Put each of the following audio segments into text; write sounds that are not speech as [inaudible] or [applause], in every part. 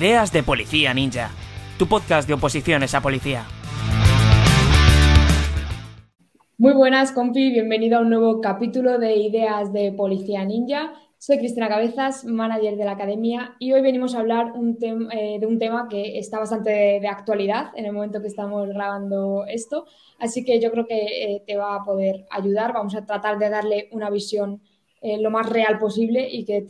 Ideas de Policía Ninja, tu podcast de oposiciones a policía. Muy buenas, compi, bienvenido a un nuevo capítulo de Ideas de Policía Ninja. Soy Cristina Cabezas, manager de la academia, y hoy venimos a hablar eh, de un tema que está bastante de, actualidad en el momento que estamos grabando esto, así que yo creo que eh, te va a poder ayudar. Vamos a tratar de darle una visión eh, lo más real posible y que,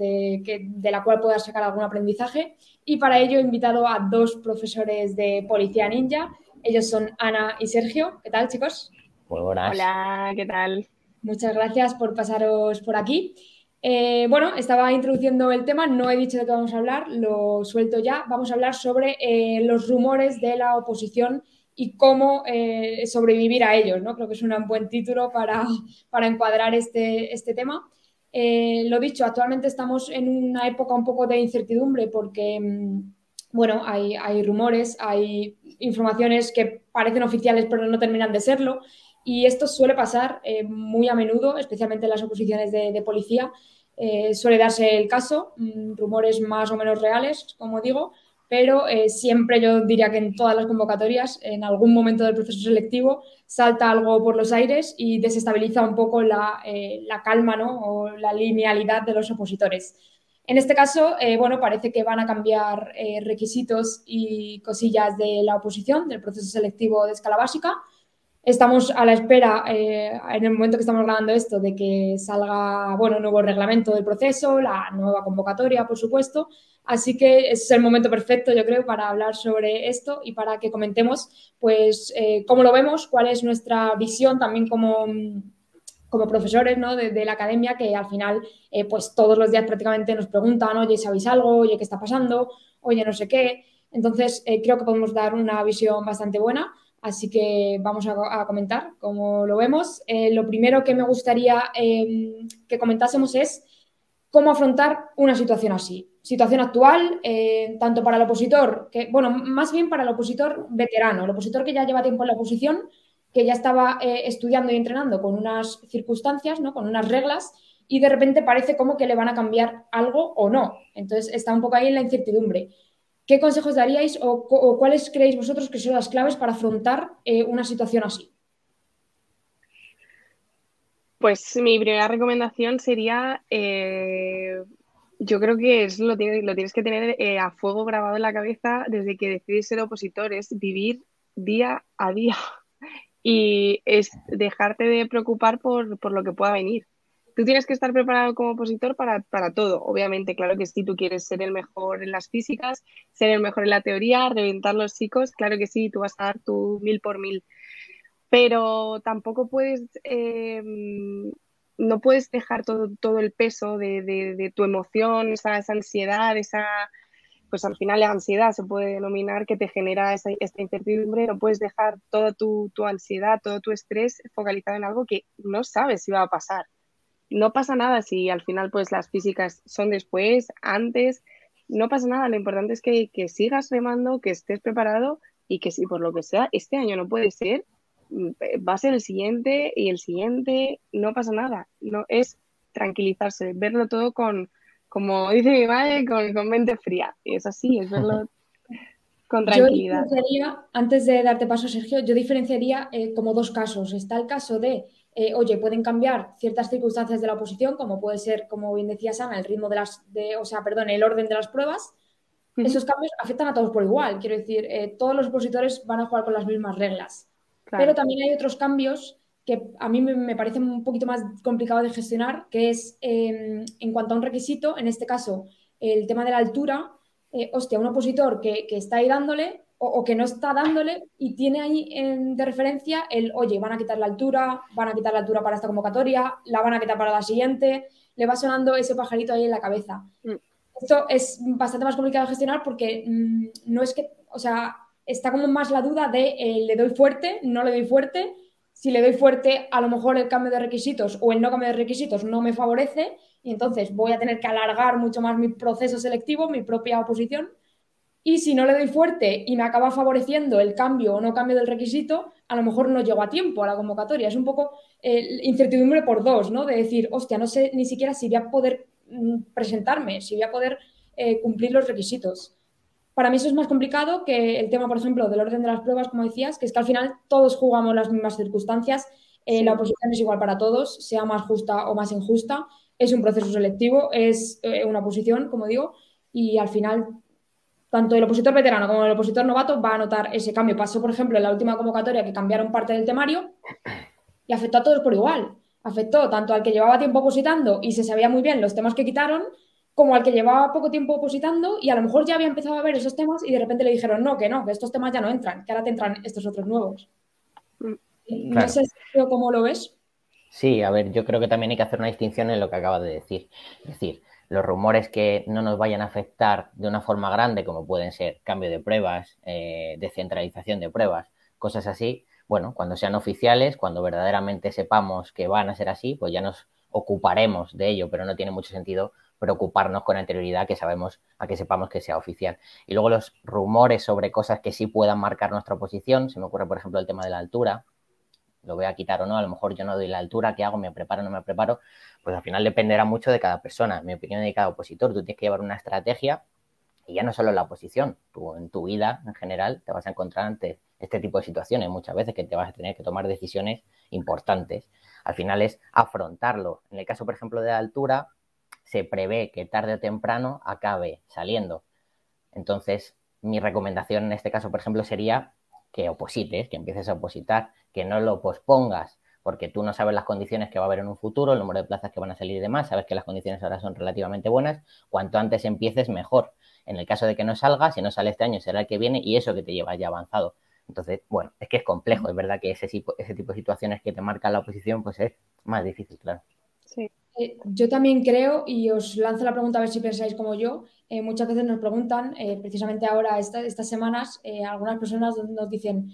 de la cual puedas sacar algún aprendizaje. Y para ello he invitado a dos profesores de Policía Ninja. Ellos son Ana y Sergio. ¿Qué tal, chicos? Muy buenas. Hola, ¿qué tal? Muchas gracias por pasaros por aquí. Eh, bueno, estaba introduciendo el tema, no he dicho de qué vamos a hablar, lo suelto ya. Vamos a hablar sobre eh, los rumores de la oposición y cómo eh, sobrevivir a ellos, ¿no? Creo que es un buen título para, para encuadrar este, este tema. Lo dicho, actualmente estamos en una época un poco de incertidumbre porque, mm, bueno, hay, hay rumores, hay informaciones que parecen oficiales pero no terminan de serlo. Y esto suele pasar eh, muy a menudo, especialmente en las oposiciones de, policía. Eh, suele darse el caso, mm, rumores más o menos reales, como digo, pero eh, siempre yo diría que en todas las convocatorias, en algún momento del proceso selectivo, salta algo por los aires y desestabiliza un poco la, calma ¿no? o la linealidad de los opositores. En este caso, bueno, parece que van a cambiar requisitos y cosillas de la oposición, del proceso selectivo de escala básica. Estamos a la espera, eh, en el momento que estamos grabando esto, de que salga, bueno, nuevo reglamento del proceso, la nueva convocatoria, por supuesto. Así que es el momento perfecto, yo creo, para hablar sobre esto y para que comentemos, pues, eh, cómo lo vemos, cuál es nuestra visión también como, como profesores ¿no? de, la academia, que al final, eh, pues, todos los días prácticamente nos preguntan, oye, ¿sabéis algo? Oye, ¿qué está pasando? Oye, no sé qué. Entonces, creo que podemos dar una visión bastante buena. Así que vamos a, comentar cómo lo vemos. Eh, lo primero que me gustaría em, que comentásemos es cómo afrontar una situación así. Situación actual, eh, tanto para el opositor, que, bueno, más bien para el opositor veterano, el opositor que ya lleva tiempo en la oposición, que ya estaba eh, estudiando y entrenando con unas circunstancias, ¿no? con unas reglas, y de repente parece como que le van a cambiar algo o no. Entonces está un poco ahí en la incertidumbre. ¿Qué consejos daríais o, cuáles creéis vosotros que son las claves para afrontar eh, una situación así? Pues mi primera recomendación sería, eh, yo creo que es, lo, tienes, lo tienes que tener eh, a fuego grabado en la cabeza desde que decides ser opositor, es vivir día a día [laughs] y es dejarte de preocupar por lo que pueda venir tú tienes que estar preparado como opositor para, todo. Obviamente, claro que si tú quieres ser el mejor en las físicas, ser el mejor en la teoría, reventar los chicos, claro que sí, tú vas a dar tu mil por mil. Pero tampoco puedes, eh, no puedes dejar todo, todo el peso de, tu emoción, esa, ansiedad, esa, pues al final la ansiedad se puede denominar que te genera esta incertidumbre, no puedes dejar toda tu, tu, ansiedad, todo tu estrés focalizado en algo que no sabes si va a pasar. No pasa nada si al final pues las físicas son después, antes, no pasa nada, lo importante es que, sigas remando, que estés preparado y que si por lo que sea este año no puede ser, va a ser el siguiente y el siguiente, no pasa nada, no es tranquilizarse, verlo todo con, como dice mi madre, con, mente fría, y es así, es verlo [laughs] con tranquilidad. antes de darte paso, Sergio, yo diferenciaría eh, como dos casos. Está el caso de eh, oye, pueden cambiar ciertas circunstancias de la oposición, como puede ser, como bien decía Sana, el ritmo de las, de, o sea, perdón, el orden de las pruebas. Esos cambios afectan a todos por igual. Quiero decir, eh, todos los opositores van a jugar con las mismas reglas. Pero también hay otros cambios que a mí me, parecen un poquito más complicado de gestionar, que es em, en cuanto a un requisito, en este caso, el tema de la altura. Eh, hostia, un opositor que, que está ahí dándole, o, que no está dándole y tiene ahí de referencia el, oye, van a quitar la altura, van a quitar la altura para esta convocatoria, la van a quitar para la siguiente, le va sonando ese pajarito ahí en la cabeza. Mm. Esto es bastante más complicado de gestionar porque mm, no es que, o sea, está como más la duda de eh, le doy fuerte, no le doy fuerte. Si le doy fuerte, a lo mejor el cambio de requisitos o el no cambio de requisitos no me favorece y entonces voy a tener que alargar mucho más mi proceso selectivo, mi propia oposición y si no le doy fuerte y me acaba favoreciendo el cambio o no cambio del requisito, a lo mejor no llego a tiempo a la convocatoria. Es un poco eh, incertidumbre por dos, ¿no? De decir, hostia, no sé ni siquiera si voy a poder mm, presentarme, si voy a poder eh, cumplir los requisitos. Para mí eso es más complicado que el tema, por ejemplo, del orden de las pruebas, como decías, que es que al final todos jugamos las mismas circunstancias, eh, la oposición es igual para todos, sea más justa o más injusta, es un proceso selectivo, es eh, una oposición, como digo, y al final tanto el opositor veterano como el opositor novato va a notar ese cambio. Pasó, por ejemplo, en la última convocatoria que cambiaron parte del temario y afectó a todos por igual. Afectó tanto al que llevaba tiempo opositando y se sabía muy bien los temas que quitaron, como al que llevaba poco tiempo opositando y a lo mejor ya había empezado a ver esos temas y de repente le dijeron, no, que no, que estos temas ya no entran, que ahora te entran estos otros nuevos. Mm. No sé cómo lo ves. Sí, a ver, yo creo que también hay que hacer una distinción en lo que acabas de decir. Es decir, los rumores que no nos vayan a afectar de una forma grande, como pueden ser cambio de pruebas, eh, descentralización de pruebas, cosas así, bueno, cuando sean oficiales, cuando verdaderamente sepamos que van a ser así, pues ya nos ocuparemos de ello, pero no tiene mucho sentido preocuparnos con anterioridad que sabemos a que sepamos que sea oficial. Y luego los rumores sobre cosas que sí puedan marcar nuestra posición, se me ocurre por ejemplo el tema de la altura, lo voy a quitar o no, a lo mejor yo no doy la altura, ¿qué hago? ¿Me preparo o no me preparo? Pues al final dependerá mucho de cada persona, mi opinión de cada opositor. Tú tienes que llevar una estrategia y ya no solo en la oposición, tú en tu vida en general te vas a encontrar ante este tipo de situaciones muchas veces que te vas a tener que tomar decisiones importantes. Al final es afrontarlo. En el caso, por ejemplo, de la altura, se prevé que tarde o temprano acabe saliendo. Entonces, mi recomendación en este caso, por ejemplo, sería que oposites, que empieces a opositar, que no lo pospongas, porque tú no sabes las condiciones que va a haber en un futuro, el número de plazas que van a salir y demás, sabes que las condiciones ahora son relativamente buenas, cuanto antes empieces mejor. En el caso de que no salga, si no sale este año será el que viene y eso que te lleva ya avanzado. Entonces, bueno, es que es complejo, es verdad que ese ese tipo de situaciones que te marca la oposición, pues es más difícil, claro. Sí. Eh, yo también creo, y os lanzo la pregunta a ver si pensáis como yo, eh, muchas veces nos preguntan, eh, precisamente ahora, estas semanas, algunas personas nos dicen,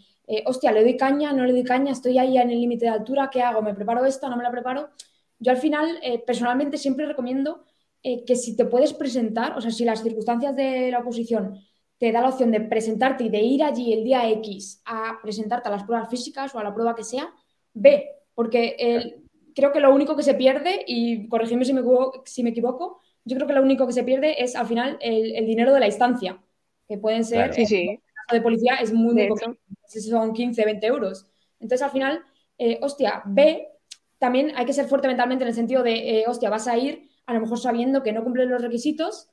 hostia, ¿le doy caña? ¿No le doy caña? Estoy ahí en el límite de altura, ¿qué hago? ¿Me preparo esta? ¿No me la preparo? Yo al final, personalmente, siempre recomiendo que si te puedes presentar, o sea, si las circunstancias de la oposición te da la opción de presentarte y de ir allí el día X a presentarte a las pruebas físicas o a la prueba que sea, ve, porque el, creo que lo único que se pierde, y corregidme si me, si me equivoco, yo creo que lo único que se pierde es al final el, dinero de la instancia, que pueden ser, sí, sí. en caso de policía es muy, muy poco, son 15, 20 euros. Entonces al final, eh, hostia, ve, también hay que ser fuerte mentalmente en el sentido de, eh, hostia, vas a ir a lo mejor sabiendo que no cumplen los requisitos,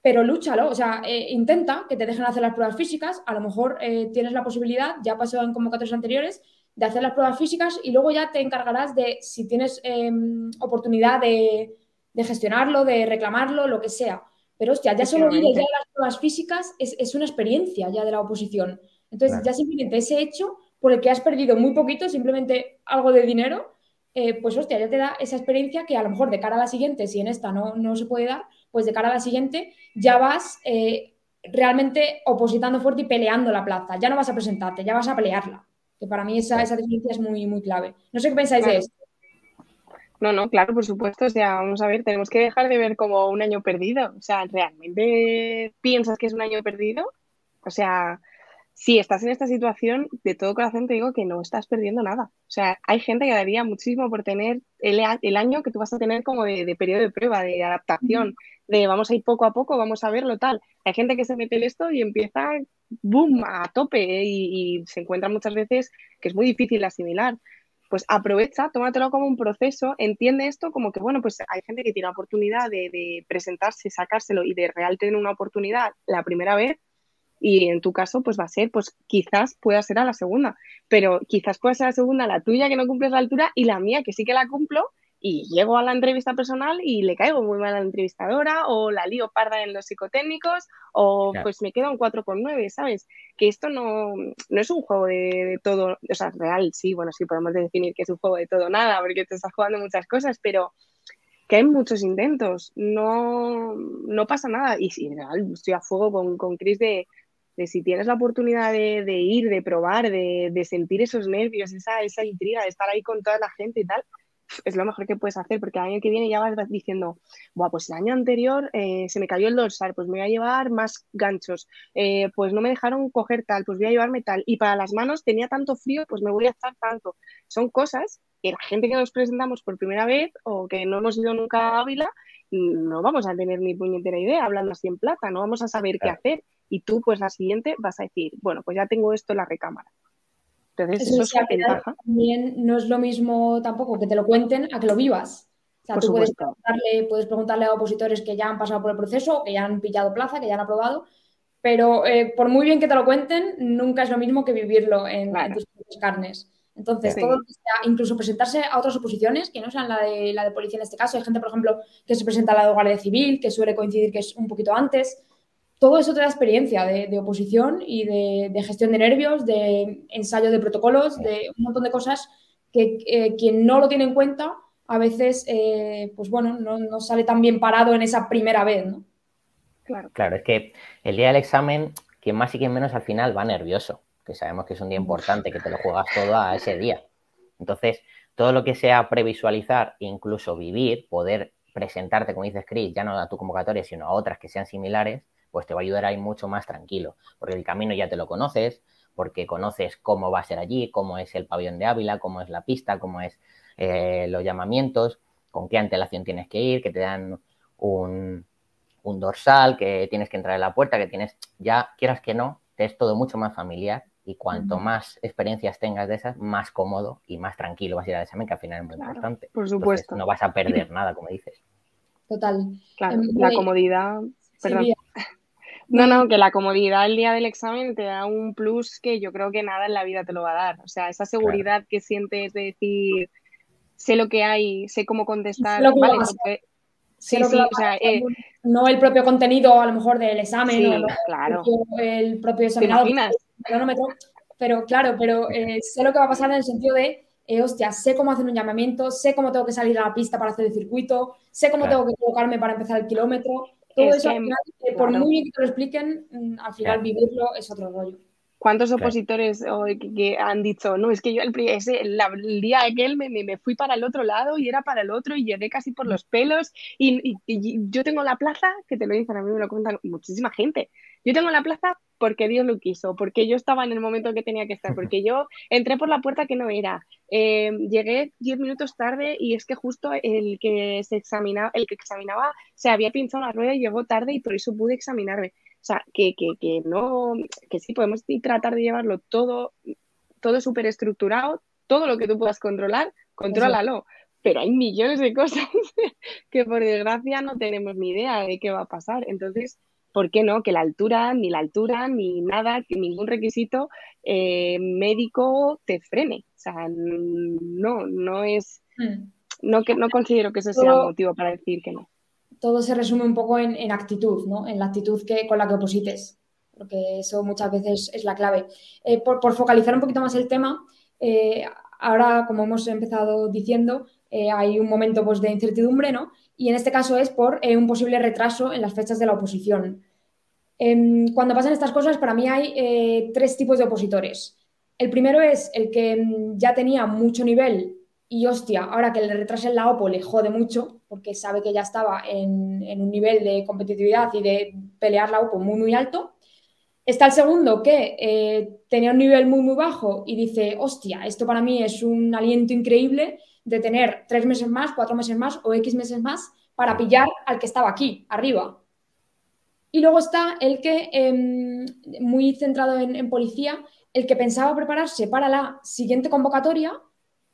pero lúchalo, o sea, eh, intenta que te dejen hacer las pruebas físicas, a lo mejor tienes la posibilidad, ya pasó en convocatorias anteriores, de hacer las pruebas físicas y luego ya te encargarás de, si tienes em, oportunidad de, gestionarlo, de reclamarlo, lo que sea. Pero hostia, ya solo ir ya las pruebas físicas es, una experiencia ya de la oposición. Entonces, ya simplemente ese hecho por el que has perdido muy poquito, simplemente algo de dinero, eh, pues hostia, ya te da esa experiencia que a lo mejor de cara a la siguiente, si en esta no, no se puede dar, pues de cara a la siguiente ya vas eh, realmente opositando fuerte y peleando la plaza. Ya no vas a presentarte, ya vas a pelearla que para mí esa, esa diferencia es muy, muy clave. No sé qué pensáis de esto. No, no, claro, por supuesto. O sea, vamos a ver, tenemos que dejar de ver como un año perdido. O sea, ¿realmente piensas que es un año perdido? O sea, si estás en esta situación, de todo corazón te digo que no estás perdiendo nada. O sea, hay gente que daría muchísimo por tener el, el año que tú vas a tener como de, periodo de prueba, de adaptación, de vamos a ir poco a poco, vamos a verlo tal. Hay gente que se mete en esto y empieza, boom, a tope ¿eh? y, se encuentra muchas veces que es muy difícil asimilar. Pues aprovecha, tómatelo como un proceso, entiende esto como que, bueno, pues hay gente que tiene la oportunidad de, de presentarse, sacárselo y de real tener una oportunidad la primera vez y en tu caso pues va a ser, pues quizás pueda ser a la segunda, pero quizás pueda ser a la segunda la tuya que no cumples la altura y la mía que sí que la cumplo y llego a la entrevista personal y le caigo muy mal a la entrevistadora o la lío parda en los psicotécnicos o pues me quedo un 4,9, ¿sabes? Que esto no, no es un juego de, todo, o sea, real, sí, bueno, sí podemos definir que es un juego de todo nada porque te estás jugando muchas cosas, pero que hay muchos intentos, no, no pasa nada y sí, real, estoy a fuego con, con Chris de, de si tienes la oportunidad de, de ir, de probar, de, de, sentir esos nervios, esa, esa intriga, de estar ahí con toda la gente y tal, es lo mejor que puedes hacer, porque el año que viene ya vas diciendo, Buah, pues el año anterior eh, se me cayó el dorsal, pues me voy a llevar más ganchos, eh, pues no me dejaron coger tal, pues voy a llevarme tal, y para las manos tenía tanto frío, pues me voy a estar tanto. Son cosas que la gente que nos presentamos por primera vez o que no hemos ido nunca a Ávila, no vamos a tener ni puñetera idea hablando así en plata, no vamos a saber qué hacer. y tú pues la siguiente vas a decir, bueno, pues ya tengo esto en la recámara. Entonces eso, es una ventaja. También no es lo mismo tampoco que te lo cuenten a que lo vivas. O sea, tú puedes preguntarle, puedes preguntarle, a opositores que ya han pasado por el proceso, que ya han pillado plaza, que ya han aprobado, pero eh, por muy bien que te lo cuenten, nunca es lo mismo que vivirlo en, tus carnes. Entonces, todo incluso presentarse a otras oposiciones, que no sean la de, la de policía en este caso. Hay gente, por ejemplo, que se presenta a la de Guardia Civil, que suele coincidir que es un poquito antes. Todo eso te da experiencia de, oposición y de, gestión de nervios, de ensayo de protocolos, de un montón de cosas que eh, quien no lo tiene en cuenta a veces, eh, pues bueno, no, no, sale tan bien parado en esa primera vez, ¿no? Claro. Claro, es que el día del examen, quien más y quien menos al final va nervioso que sabemos que es un día importante, que te lo juegas todo a ese día. Entonces, todo lo que sea previsualizar, incluso vivir, poder presentarte, como dices Chris, ya no a tu convocatoria, sino a otras que sean similares, pues te va a ayudar a ir mucho más tranquilo, porque el camino ya te lo conoces, porque conoces cómo va a ser allí, cómo es el pabellón de Ávila, cómo es la pista, cómo es eh, los llamamientos, con qué antelación tienes que ir, que te dan un, un dorsal, que tienes que entrar en la puerta, que tienes, ya quieras que no, te es todo mucho más familiar y cuanto más experiencias tengas de esas, más cómodo y más tranquilo vas a ir al examen, que al final es muy importante. Por supuesto. no vas a perder [laughs] nada, como dices. Total. Claro, em, la comodidad. Perdón. No, no, que la comodidad el día del examen te da un plus que yo creo que nada en la vida te lo va a dar. O sea, esa seguridad que sientes de decir, sé lo que hay, sé cómo contestar. vale, Sí, sí, o sea, eh, no el propio contenido a lo mejor del examen o claro. el propio examinador pero claro, pero eh, sé lo que va a pasar en el sentido de, eh, hostia, sé cómo hacer un llamamiento, sé cómo tengo que salir a la pista para hacer el circuito, sé cómo tengo que colocarme para empezar el kilómetro. Todo eso, al final, por muy bien que te lo expliquen, mm, al final vivirlo es otro rollo. ¿Cuántos opositores que, han dicho, no, es que yo el, ese, el, día aquel me, me, fui para el otro lado y era para el otro y llegué casi por los pelos y, yo tengo la plaza, que te lo dicen, a mí me lo cuentan muchísima gente, yo tengo la plaza porque Dios lo quiso, porque yo estaba en el momento que tenía que estar, porque yo entré por la puerta que no era, eh, llegué diez minutos tarde y es que justo el que se examinaba, el que examinaba se había pinchado la rueda y llegó tarde y por eso pude examinarme. O sea, que, que, no, que sí, podemos tratar de llevarlo todo, todo súper estructurado, todo lo que tú puedas controlar, contrólalo. Pero hay millones de cosas [laughs] que por desgracia no tenemos ni idea de qué va a pasar. Entonces, ¿por qué no? Que la altura, ni la altura, ni nada, ningún requisito eh, médico te frene. O sea, no, no es, hmm. no, que, no considero que eso sea motivo para decir que no todo se resume un poco en, actitud, ¿no? En la actitud que, con la que oposites, porque eso muchas veces es la clave. Eh, por, focalizar un poquito más el tema, eh, ahora, como hemos empezado diciendo, eh, hay un momento pues, de incertidumbre, ¿no? Y en este caso es por un posible retraso en las fechas de la oposición. Em, cuando pasan estas cosas, para mí hay tres tipos de opositores. El primero es el que mm, ya tenía mucho nivel y hostia, ahora que le retrasen la OPO le jode mucho, porque sabe que ya estaba en, un nivel de competitividad y de pelear la OPO muy, muy alto. Está el segundo que eh, tenía un nivel muy, muy bajo y dice, hostia, esto para mí es un aliento increíble de tener tres meses más, cuatro meses más o X meses más para pillar al que estaba aquí, arriba. Y luego está el que, em, muy centrado en policía, el que pensaba prepararse para la siguiente convocatoria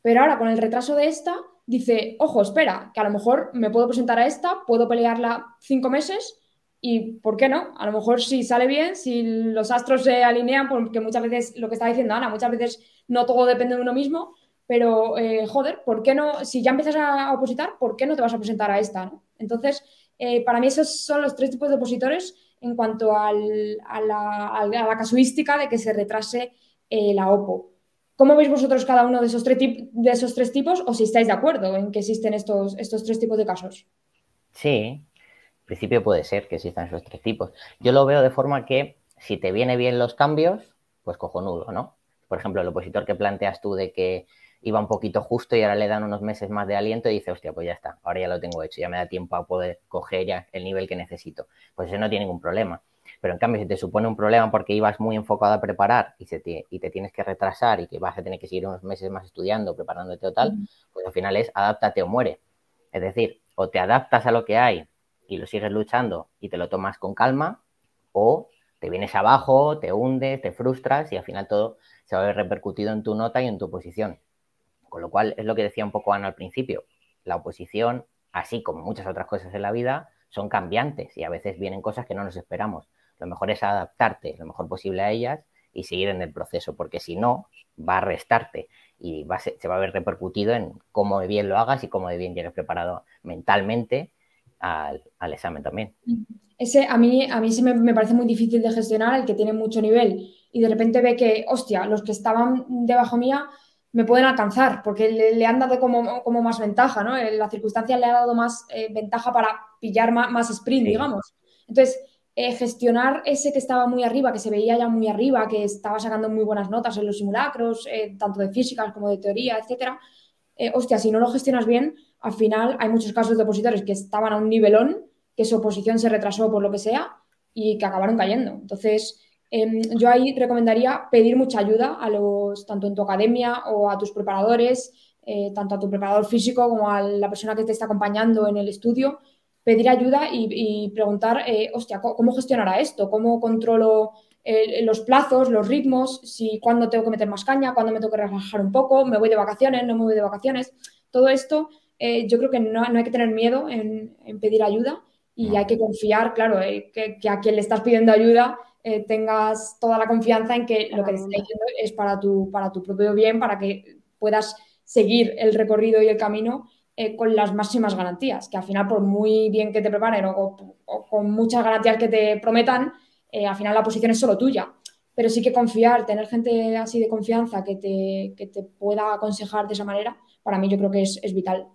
pero ahora con el retraso de esta, dice, ojo, espera, que a lo mejor me puedo presentar a esta, puedo pelearla cinco meses y, ¿por qué no? A lo mejor si sale bien, si los astros se alinean, porque muchas veces, lo que está diciendo Ana, muchas veces no todo depende de uno mismo, pero, eh, joder, ¿por qué no? Si ya empiezas a opositar, ¿por qué no te vas a presentar a esta? Entonces, eh, para mí esos son los tres tipos de opositores en cuanto a, la, casuística de que se retrase eh, la OPO. ¿Cómo veis vosotros cada uno de esos, tres de esos tres tipos o si estáis de acuerdo en que existen estos, estos tres tipos de casos? Sí, en principio puede ser que existan esos tres tipos. Yo lo veo de forma que si te viene bien los cambios, pues cojonudo, ¿no? Por ejemplo, el opositor que planteas tú de que iba un poquito justo y ahora le dan unos meses más de aliento y dice, hostia, pues ya está, ahora ya lo tengo hecho, ya me da tiempo a poder coger ya el nivel que necesito. Pues eso no tiene ningún problema. Pero en cambio, si te supone un problema porque ibas muy enfocado a preparar y, se te, y te tienes que retrasar y que vas a tener que seguir unos meses más estudiando, preparándote o tal, pues al final es adáptate o muere. Es decir, o te adaptas a lo que hay y lo sigues luchando y te lo tomas con calma, o te vienes abajo, te hundes, te frustras y al final todo se va a ver repercutido en tu nota y en tu posición. Con lo cual, es lo que decía un poco Ana al principio, la oposición, así como muchas otras cosas en la vida, son cambiantes y a veces vienen cosas que no nos esperamos. Lo mejor es adaptarte lo mejor posible a ellas y seguir en el proceso, porque si no, va a restarte y se, va a ver repercutido en cómo de bien lo hagas y cómo de bien llegues preparado mentalmente al, examen también. Ese a mí, a mí sí me, parece muy difícil de gestionar, el que tiene mucho nivel y de repente ve que, hostia, los que estaban debajo mía me pueden alcanzar porque le, han dado como, como, más ventaja, ¿no? La circunstancia le ha dado más eh, ventaja para pillar más, sprint, digamos. Entonces, eh, gestionar ese que estaba muy arriba, que se veía ya muy arriba, que estaba sacando muy buenas notas en los simulacros, eh, tanto de físicas como de teoría, etcétera, eh, hostia, si no lo gestionas bien, al final hay muchos casos de opositores que estaban a un nivelón, que su oposición se retrasó por lo que sea y que acabaron cayendo. Entonces, em, yo ahí recomendaría pedir mucha ayuda a los, tanto en tu academia o a tus preparadores, tanto a tu preparador físico como a la persona que te está acompañando en el estudio, pedir ayuda y, preguntar, eh, hostia, ¿cómo gestionará esto? ¿Cómo controlo eh, los plazos, los ritmos? Si cuándo tengo que meter más caña, cuándo me tengo que relajar un poco, me voy de vacaciones, no me voy de vacaciones. Todo esto eh, yo creo que no, hay que tener miedo en, pedir ayuda y hay que confiar, claro, que, a quien le estás pidiendo ayuda tengas toda la confianza en que lo que te está diciendo es para tu, para tu propio bien, para que puedas seguir el recorrido y el camino eh, con las máximas garantías, que al final por muy bien que te preparen o, con muchas garantías que te prometan, eh, al final la posición es solo tuya. Pero sí que confiar, tener gente así de confianza que te, te pueda aconsejar de esa manera, para mí yo creo que es, vital.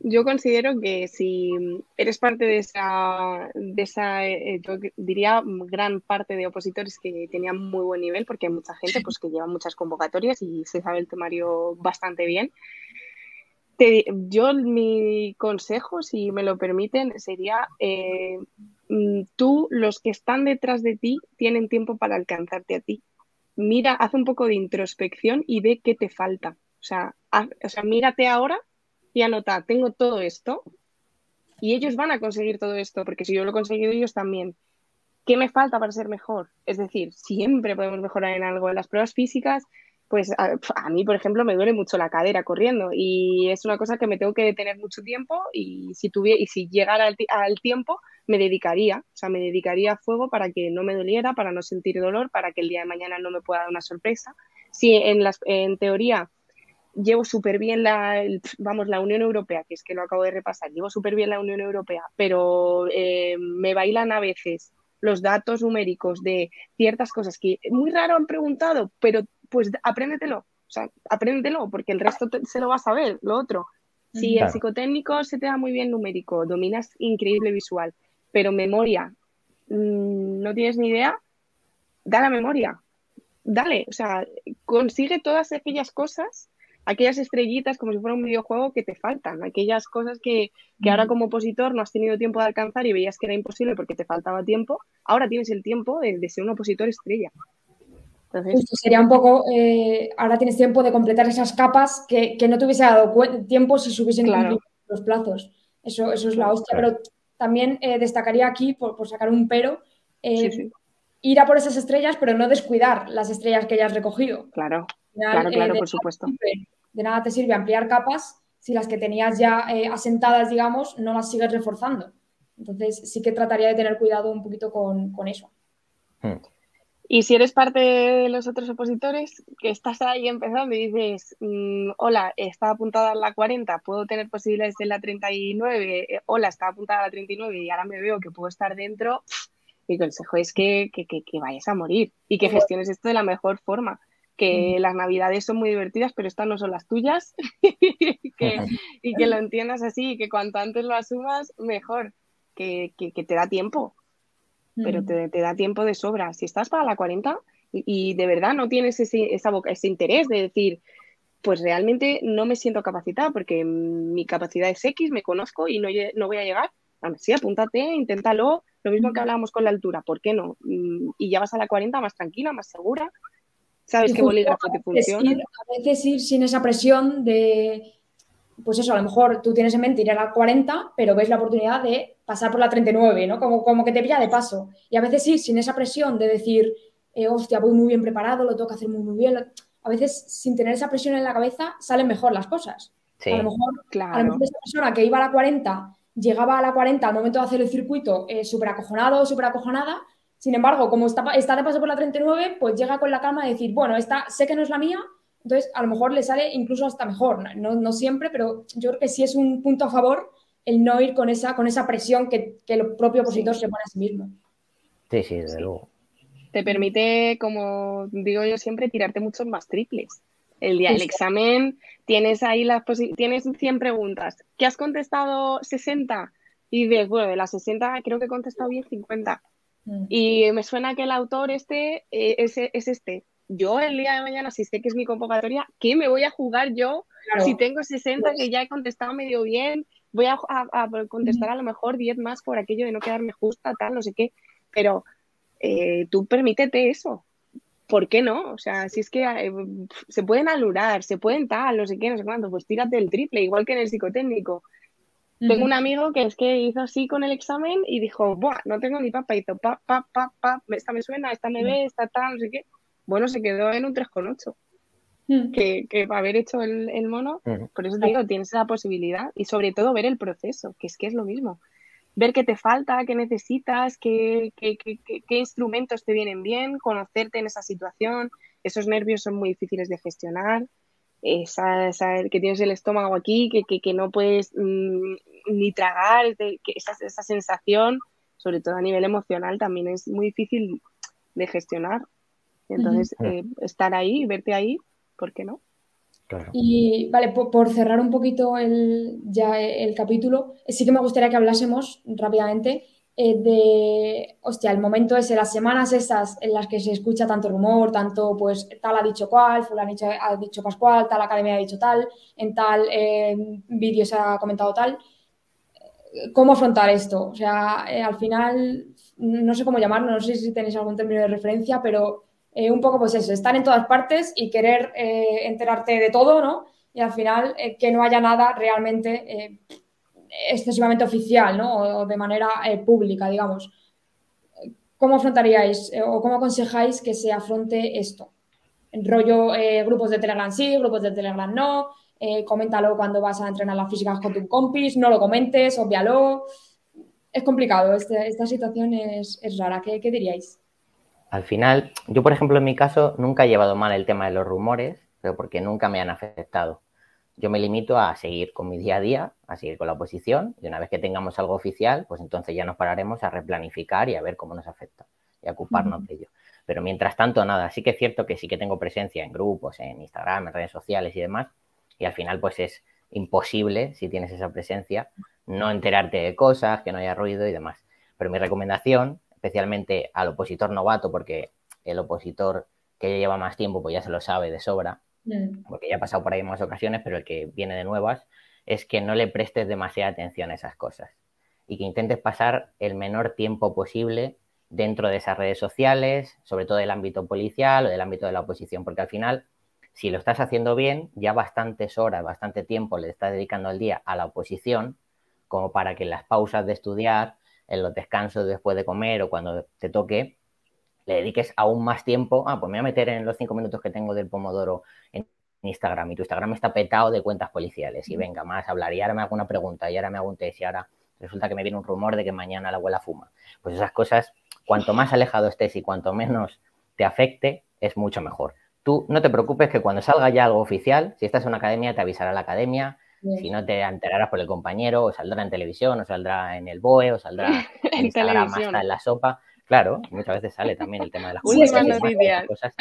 Yo considero que si eres parte de esa, de esa eh, yo diría, gran parte de opositores que tenían muy buen nivel, porque hay mucha gente pues, que lleva muchas convocatorias y se sabe el temario bastante bien yo mi consejo, si me lo permiten, sería eh, mm, tú, los que están detrás de ti, tienen tiempo para alcanzarte a ti. Mira, haz un poco de introspección y ve qué te falta. O sea, o sea, mírate ahora y anota, tengo todo esto y ellos van a conseguir todo esto, porque si yo lo he conseguido, ellos también. ¿Qué me falta para ser mejor? Es decir, siempre podemos mejorar en algo. En las pruebas físicas pues a, mí, por ejemplo, me duele mucho la cadera corriendo y es una cosa que me tengo que detener mucho tiempo y si, tuviera, y si llegara al, tiempo me dedicaría, o sea, me dedicaría a fuego para que no me doliera, para no sentir dolor, para que el día de mañana no me pueda dar una sorpresa. Si en, las, en teoría llevo súper bien la, vamos, la Unión Europea, que es que lo acabo de repasar, llevo súper bien la Unión Europea, pero eh, me bailan a veces los datos numéricos de ciertas cosas que muy raro han preguntado, pero pues apréndetelo, o sea, apréndetelo, porque el resto se lo vas a ver, lo otro. Si el psicotécnico se te da muy bien numérico, dominas increíble visual, pero memoria, mm, no tienes ni idea, da la memoria, dale, o sea, consigue todas aquellas cosas, aquellas estrellitas como si fuera un videojuego que te faltan, aquellas cosas que, que ahora como opositor no has tenido tiempo de alcanzar y veías que era imposible porque te faltaba tiempo, ahora tienes el tiempo de ser un opositor estrella sería un poco, eh, ahora tienes tiempo de completar esas capas que, no te hubiese dado tiempo si se hubiesen los plazos. Eso, eso es la hostia. Pero también eh, destacaría aquí, por, sacar un pero, eh, ir a por esas estrellas, pero no descuidar las estrellas que ya has recogido. Claro, claro, claro, por supuesto. de nada te sirve ampliar capas si las que tenías ya asentadas, digamos, no las sigues reforzando. Entonces sí que trataría de tener cuidado un poquito con, eso. Hmm. Y si eres parte de los otros opositores, que estás ahí empezando y dices, mm, hola, está apuntada a la 40, puedo tener posibilidades en la 39, eh, hola, está apuntada a la 39 y ahora me veo que puedo estar dentro, mi consejo es que, que, vayas a morir y que gestiones esto de la mejor forma. Que las navidades son muy divertidas, pero estas no son las tuyas y, [laughs] que, y que lo entiendas así y que cuanto antes lo asumas, mejor, que, que te da tiempo pero te, da tiempo de sobra. Si estás para la 40 y, de verdad no tienes ese, esa ese interés de decir, pues realmente no me siento capacitada porque mi capacidad es X, me conozco y no, no voy a llegar. sí, apúntate, inténtalo. Lo mismo que hablábamos con la altura, ¿por qué no? Mm, y ya vas a la 40 más tranquila, más segura. Sabes qué bolígrafo te funciona. a veces ir sin esa presión de pues eso, a lo mejor tú tienes en mente ir a la 40, pero ves la oportunidad de pasar por la 39, ¿no? Como, como que te pilla de paso. Y a veces sí, sin esa presión de decir, eh, hostia, voy muy bien preparado, lo tengo que hacer muy, muy bien. A veces, sin tener esa presión en la cabeza, salen mejor las cosas. A lo mejor, claro. a lo mejor esa persona que iba a la 40 llegaba a la 40 al momento de hacer el circuito eh, súper acojonado, súper acojonada. Sin embargo, como está, está de paso por la 39, pues llega con la calma de decir, bueno, esta sé que no es la mía, entonces, a lo mejor le sale incluso hasta mejor, no, no siempre, pero yo creo que sí es un punto a favor el no ir con esa, con esa presión que, que el propio opositor se pone a sí mismo. Sí, sí, desde luego. Te permite, como digo yo siempre, tirarte muchos más triples. El día del examen tienes ahí las tienes 100 preguntas. ¿Qué has contestado 60? Y dices, bueno, de las 60 creo que he contestado bien 50. Mm. Y me suena que el autor este eh, es, es este yo el día de mañana, si sé que es mi convocatoria, ¿qué me voy a jugar yo? Si tengo 60 que ya he contestado medio bien, voy a, contestar a lo mejor 10 más por aquello de no quedarme justa, tal, no sé qué. Pero eh, tú permítete eso. ¿Por qué no? O sea, si es que eh, se pueden alurar, se pueden tal, no sé qué, no sé cuánto, pues tírate el triple, igual que en el psicotécnico. Tengo un amigo que es que hizo así con el examen y dijo, Buah, no tengo ni papa, hizo pa, pa, pa, pa, esta me suena, esta me ve, esta tal, no sé qué bueno, se quedó en un 3,8. Mm. Que, que para haber hecho el, mono, mm. por eso te digo, tienes esa posibilidad y sobre todo ver el proceso, que es que es lo mismo. Ver qué te falta, qué necesitas, qué, qué, qué, qué instrumentos te vienen bien, conocerte en esa situación. Esos nervios son muy difíciles de gestionar. Esa, que tienes el estómago aquí, que, que, no puedes mm, ni tragar, que esa, esa sensación, sobre todo a nivel emocional, también es muy difícil de gestionar. Entonces, eh, estar ahí, verte ahí, ¿por qué no? Y vale, por, cerrar un poquito el, ya el capítulo, sí que me gustaría que hablásemos rápidamente eh, de, hostia, el momento ese, las semanas estas en las que se escucha tanto rumor, tanto pues tal ha dicho cual, fulano ha dicho Pascual, tal academia ha dicho tal, en tal eh, vídeo se ha comentado tal. ¿Cómo afrontar esto? O sea, al final, no sé cómo llamarlo, no sé si tenéis algún término de referencia, pero eh, un poco pues eso, estar en todas partes y querer eh, enterarte de todo, ¿no? Y al final eh, que no haya nada realmente excesivamente oficial, ¿no? O, de manera pública, digamos. ¿Cómo afrontaríais o cómo aconsejáis que se afronte esto? En rollo grupos de Telegram sí, grupos de Telegram no, coméntalo cuando vas a entrenar las físicas con tu compis, no lo comentes, obvialo. Es complicado, este, esta situación es, rara. ¿Qué, ¿Qué diríais? al final, yo por ejemplo en mi caso nunca he llevado mal el tema de los rumores, pero porque nunca me han afectado. Yo me limito a seguir con mi día a día, a seguir con la oposición y una vez que tengamos algo oficial, pues entonces ya nos pararemos a replanificar y a ver cómo nos afecta y a ocuparnos de ello. Pero mientras tanto, nada, sí que es cierto que sí que tengo presencia en grupos, en Instagram, en redes sociales y demás, y al final pues es imposible, si tienes esa presencia, no enterarte de cosas, que no haya ruido y demás. Pero mi recomendación especialmente al opositor novato, porque el opositor que ya lleva más tiempo, pues ya se lo sabe de sobra, mm. porque ya ha pasado por ahí en más ocasiones, pero el que viene de nuevas, es que no le prestes demasiada atención a esas cosas y que intentes pasar el menor tiempo posible dentro de esas redes sociales, sobre todo del ámbito policial o del ámbito de la oposición, porque al final, si lo estás haciendo bien, ya bastantes horas, bastante tiempo le estás dedicando al día a la oposición, como para que en las pausas de estudiar en los descansos después de comer o cuando te toque, le dediques aún más tiempo. Ah, pues me voy a meter en los cinco minutos que tengo del Pomodoro en Instagram y tu Instagram está petado de cuentas policiales y venga, más hablar y ahora me hago una pregunta y ahora me hago un test y ahora resulta que me viene un rumor de que mañana la abuela fuma. Pues esas cosas, cuanto más alejado estés y cuanto menos te afecte, es mucho mejor. Tú no te preocupes que cuando salga ya algo oficial, si estás en una academia, te avisará la academia, si no te enterarás por el compañero, o saldrá en televisión, o saldrá en el BOE, o saldrá [laughs] en Instagram, hasta en la sopa. Claro, muchas veces sale también el tema de las cosas.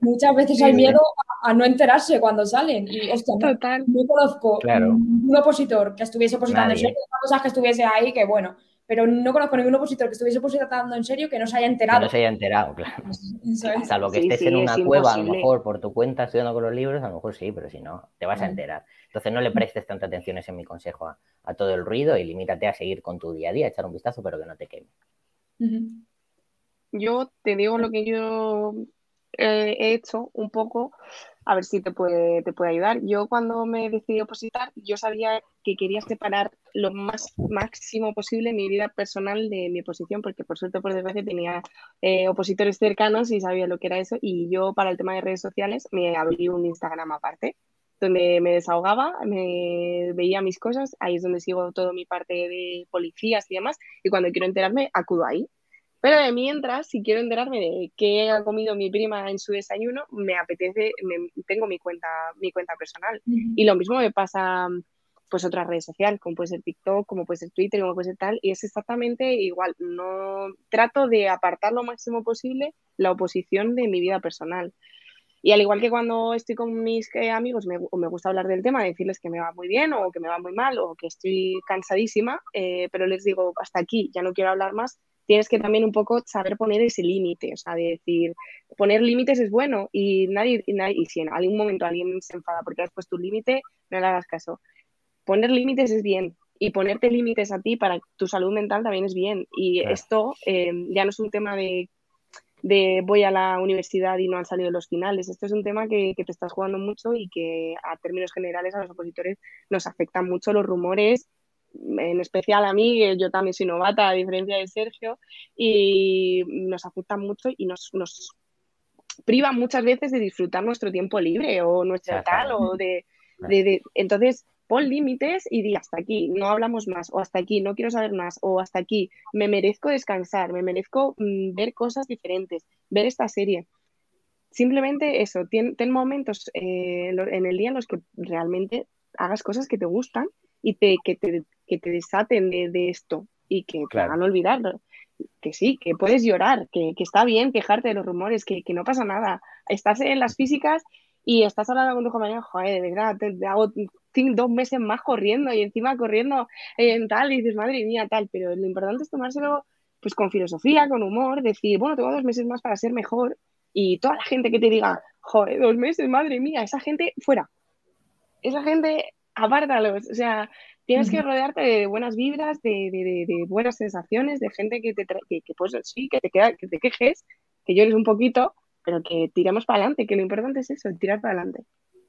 Muchas veces hay miedo a, no enterarse cuando salen. Y hostia, Total. no, conozco un opositor que estuviese opositando en serio, cosas que estuviese ahí, que bueno, pero no conozco ningún opositor que estuviese opositando en serio que no se haya enterado. no se haya enterado, claro. [laughs] Salvo que estés en una cueva, a lo mejor por tu cuenta estudiando con los libros, a lo mejor sí, pero si no, te vas a enterar. Entonces no le prestes tanta atención, ese es mi consejo, a, todo el ruido y limítate a seguir con tu día a día, echar un vistazo, pero que no te queme. Yo te digo lo que yo he hecho un poco, a ver si te puede, te puede ayudar. Yo cuando me decidí opositar, yo sabía que quería separar lo más máximo posible mi vida personal de mi oposición, porque por suerte, por desgracia, tenía eh, opositores cercanos y sabía lo que era eso. Y yo, para el tema de redes sociales, me abrí un Instagram aparte donde me desahogaba, me veía mis cosas, ahí es donde sigo toda mi parte de policías y demás, y cuando quiero enterarme, acudo ahí. Pero de mientras, si quiero enterarme de qué ha comido mi prima en su desayuno, me apetece, tengo mi cuenta, mi cuenta personal. Y lo mismo me pasa pues otras redes sociales, como puede ser TikTok, como puede ser Twitter, como puede ser tal, y es exactamente igual. No trato de apartar lo máximo posible la oposición de mi vida personal. Y al igual que cuando estoy con mis eh, amigos me, me, gusta hablar del tema, decirles que me va muy bien o que me va muy mal o que estoy cansadísima, eh, pero les digo hasta aquí, ya no quiero hablar más, tienes que también un poco saber poner ese límite, o sea, de decir, poner límites es bueno y nadie, y, nadie, y si en algún momento alguien se enfada porque has puesto un límite, no le hagas caso. Poner límites es bien, y ponerte límites a ti para tu salud mental también es bien. Y esto eh, ya no es un tema de de voy a la universidad y no han salido los finales. Esto es un tema que, te estás jugando mucho y que a términos generales a los opositores nos afectan mucho los rumores, en especial a mí, yo también soy novata a diferencia de Sergio, y nos afectan mucho y nos, nos priva muchas veces de disfrutar nuestro tiempo libre o nuestra tal o de, de entonces pon límites y di hasta aquí, no hablamos más, o hasta aquí, no quiero saber más, o hasta aquí, me merezco descansar, me merezco mm, ver cosas diferentes, ver esta serie. Simplemente eso, ten, momentos eh, en el día en los que realmente hagas cosas que te gustan y te, que, te, que te desaten de, esto y que te hagan olvidar que sí, que puedes llorar, que, que, está bien quejarte de los rumores, que, que, no pasa nada. Estás en las físicas y estás hablando con tu compañero, joder, de verdad, te, hago dos meses más corriendo y encima corriendo en tal, y dices, madre mía, tal, pero lo importante es tomárselo pues con filosofía, con humor, decir, bueno, tengo dos meses más para ser mejor y toda la gente que te diga, joder, dos meses, madre mía, esa gente fuera. Esa gente, apártalos, o sea, tienes que rodearte de buenas vibras, de, de, de, buenas sensaciones, de gente que te, que, que pues sí, que te, queda, que te quejes, que llores un poquito, pero que tiremos para adelante, que lo importante es eso, tirar para adelante.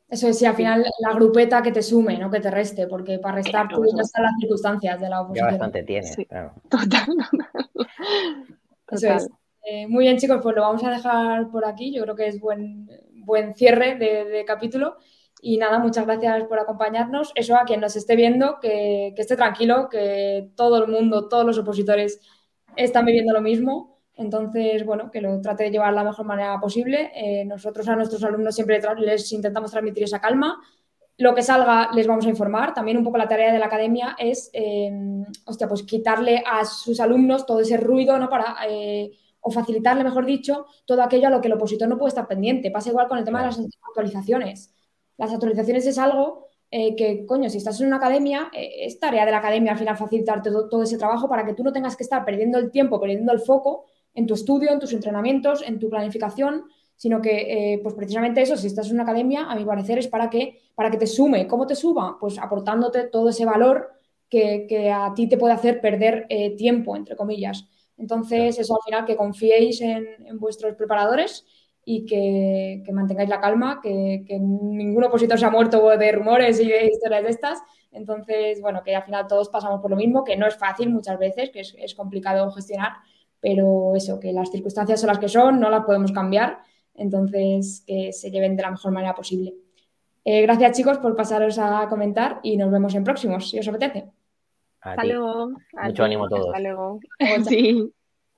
Eso es, sí, al final la grupeta que te sume, no que te reste, porque para restar tú ya están las circunstancias de la oposición. Ya bastante tiene, claro. Total. Eso es. Eh, muy bien, chicos, pues lo vamos a dejar por aquí. Yo creo que es buen, buen cierre de, capítulo. Y nada, muchas gracias por acompañarnos. Eso a quien nos esté viendo, que, que esté tranquilo, que todo el mundo, todos los opositores están viviendo lo mismo entonces, bueno, que lo trate de llevar de la mejor manera posible. Eh, nosotros a nuestros alumnos siempre les intentamos transmitir esa calma. Lo que salga les vamos a informar. También un poco la tarea de la academia es, eh, hostia, pues quitarle a sus alumnos todo ese ruido, ¿no? Para, eh, o facilitarle, mejor dicho, todo aquello a lo que el opositor no puede estar pendiente. Pasa igual con el tema de las actualizaciones. Las actualizaciones es algo que, coño, si estás en una academia, es tarea de la academia al final facilitarte todo, ese trabajo para que tú no tengas que estar perdiendo el tiempo, perdiendo el foco en tu estudio, en tus entrenamientos, en tu planificación, sino que, eh, pues precisamente eso, si estás en una academia, a mi parecer es para que, para que te sume. ¿Cómo te suba? Pues aportándote todo ese valor que, a ti te puede hacer perder eh, tiempo, entre comillas. Entonces, eso al final, que confiéis en, vuestros preparadores y que, mantengáis la calma, que, ningún opositor se ha muerto de rumores y de historias de estas. Entonces, bueno, que al final todos pasamos por lo mismo, que no es fácil muchas veces, que es, es complicado gestionar, pero eso, que las circunstancias son las que son, no las podemos cambiar, entonces que se lleven de la mejor manera posible. Eh, gracias chicos por pasaros a comentar y nos vemos en próximos, si os apetece. Hasta luego. Mucho ánimo a todos. Hasta luego. [laughs] Sí.